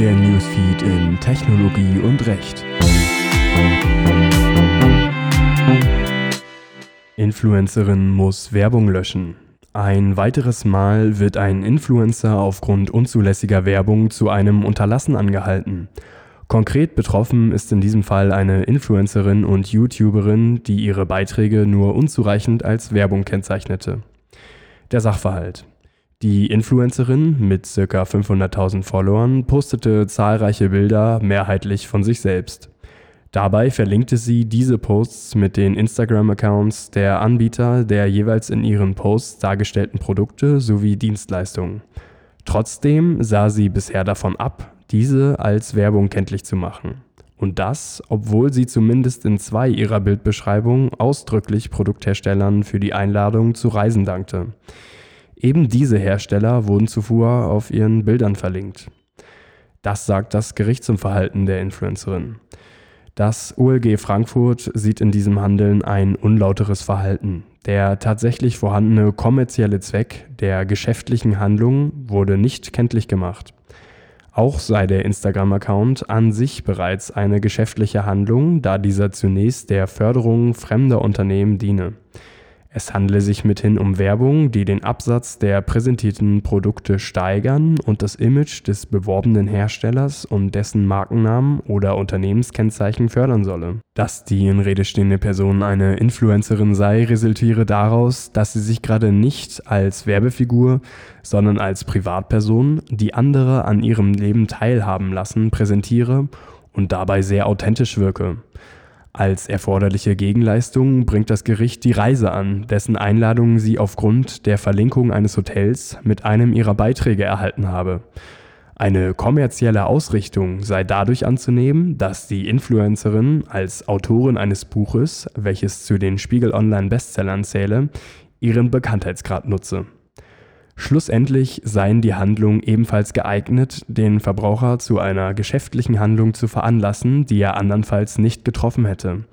der Newsfeed in Technologie und Recht. Influencerin muss Werbung löschen. Ein weiteres Mal wird ein Influencer aufgrund unzulässiger Werbung zu einem Unterlassen angehalten. Konkret betroffen ist in diesem Fall eine Influencerin und YouTuberin, die ihre Beiträge nur unzureichend als Werbung kennzeichnete. Der Sachverhalt. Die Influencerin mit ca. 500.000 Followern postete zahlreiche Bilder mehrheitlich von sich selbst. Dabei verlinkte sie diese Posts mit den Instagram-Accounts der Anbieter der jeweils in ihren Posts dargestellten Produkte sowie Dienstleistungen. Trotzdem sah sie bisher davon ab, diese als Werbung kenntlich zu machen. Und das, obwohl sie zumindest in zwei ihrer Bildbeschreibungen ausdrücklich Produktherstellern für die Einladung zu Reisen dankte. Eben diese Hersteller wurden zuvor auf ihren Bildern verlinkt. Das sagt das Gericht zum Verhalten der Influencerin. Das OLG Frankfurt sieht in diesem Handeln ein unlauteres Verhalten. Der tatsächlich vorhandene kommerzielle Zweck der geschäftlichen Handlung wurde nicht kenntlich gemacht. Auch sei der Instagram-Account an sich bereits eine geschäftliche Handlung, da dieser zunächst der Förderung fremder Unternehmen diene. Es handele sich mithin um Werbung, die den Absatz der präsentierten Produkte steigern und das Image des beworbenen Herstellers und dessen Markennamen oder Unternehmenskennzeichen fördern solle. Dass die in Rede stehende Person eine Influencerin sei, resultiere daraus, dass sie sich gerade nicht als Werbefigur, sondern als Privatperson, die andere an ihrem Leben teilhaben lassen, präsentiere und dabei sehr authentisch wirke. Als erforderliche Gegenleistung bringt das Gericht die Reise an, dessen Einladung sie aufgrund der Verlinkung eines Hotels mit einem ihrer Beiträge erhalten habe. Eine kommerzielle Ausrichtung sei dadurch anzunehmen, dass die Influencerin als Autorin eines Buches, welches zu den Spiegel Online Bestsellern zähle, ihren Bekanntheitsgrad nutze. Schlussendlich seien die Handlungen ebenfalls geeignet, den Verbraucher zu einer geschäftlichen Handlung zu veranlassen, die er andernfalls nicht getroffen hätte.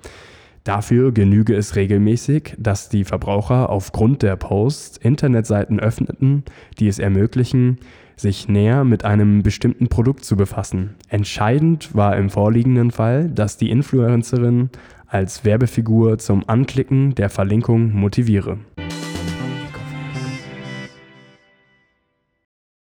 Dafür genüge es regelmäßig, dass die Verbraucher aufgrund der Posts Internetseiten öffneten, die es ermöglichen, sich näher mit einem bestimmten Produkt zu befassen. Entscheidend war im vorliegenden Fall, dass die Influencerin als Werbefigur zum Anklicken der Verlinkung motiviere